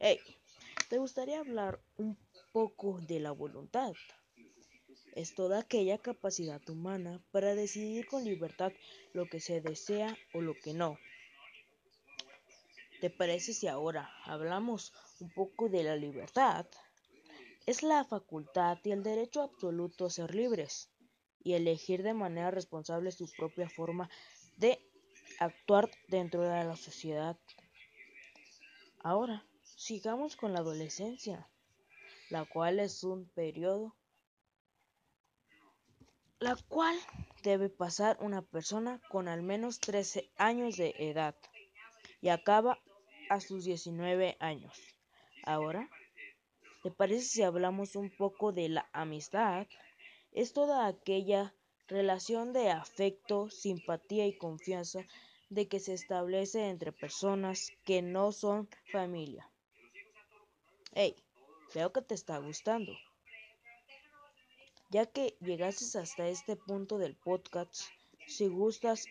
Hey, ¿te gustaría hablar un poco de la voluntad? Es toda aquella capacidad humana para decidir con libertad lo que se desea o lo que no. ¿Te parece si ahora hablamos un poco de la libertad? Es la facultad y el derecho absoluto a ser libres y elegir de manera responsable su propia forma de actuar dentro de la sociedad. Ahora, sigamos con la adolescencia, la cual es un periodo la cual debe pasar una persona con al menos 13 años de edad y acaba a sus 19 años. Ahora, ¿te parece si hablamos un poco de la amistad? Es toda aquella relación de afecto, simpatía y confianza de que se establece entre personas que no son familia. Hey, veo que te está gustando. Ya que llegaste hasta este punto del podcast, si gustas,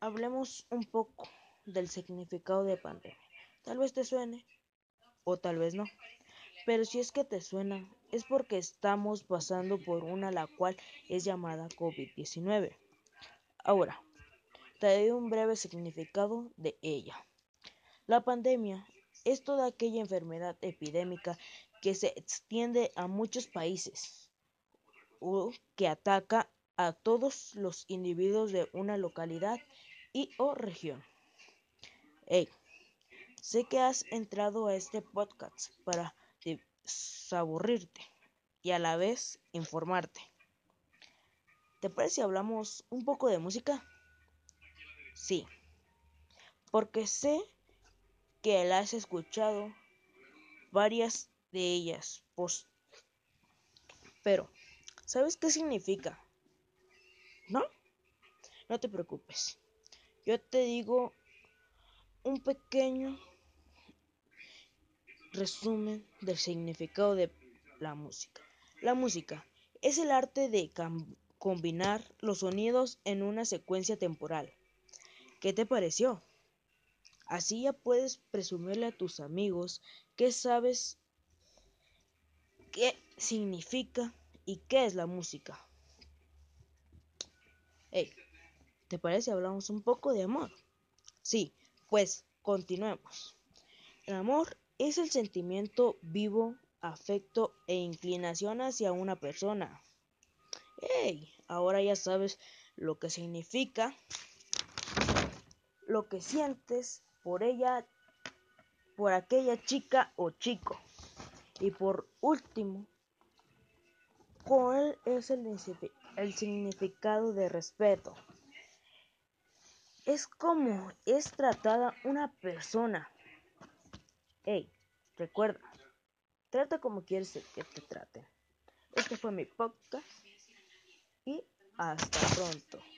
hablemos un poco del significado de pandemia. Tal vez te suene o tal vez no. Pero si es que te suena, es porque estamos pasando por una la cual es llamada COVID-19. Ahora, te doy un breve significado de ella. La pandemia es toda aquella enfermedad epidémica que se extiende a muchos países o que ataca a todos los individuos de una localidad y o región. Hey, sé que has entrado a este podcast para desaburrirte y a la vez informarte. ¿Te parece si hablamos un poco de música? Sí, porque sé que la has escuchado varias de ellas. Pues, pero, ¿sabes qué significa? ¿No? No te preocupes. Yo te digo un pequeño resumen del significado de la música. La música es el arte de combinar los sonidos en una secuencia temporal. ¿Qué te pareció? Así ya puedes presumirle a tus amigos que sabes qué significa y qué es la música. Hey, ¿te parece hablamos un poco de amor? Sí, pues continuemos. El amor es el sentimiento vivo, afecto e inclinación hacia una persona. Hey, ahora ya sabes lo que significa, lo que sientes por ella, por aquella chica o chico. Y por último, ¿cuál es el, el significado de respeto? Es como es tratada una persona. Hey, recuerda, trata como quieres que te traten. Este fue mi podcast y hasta pronto.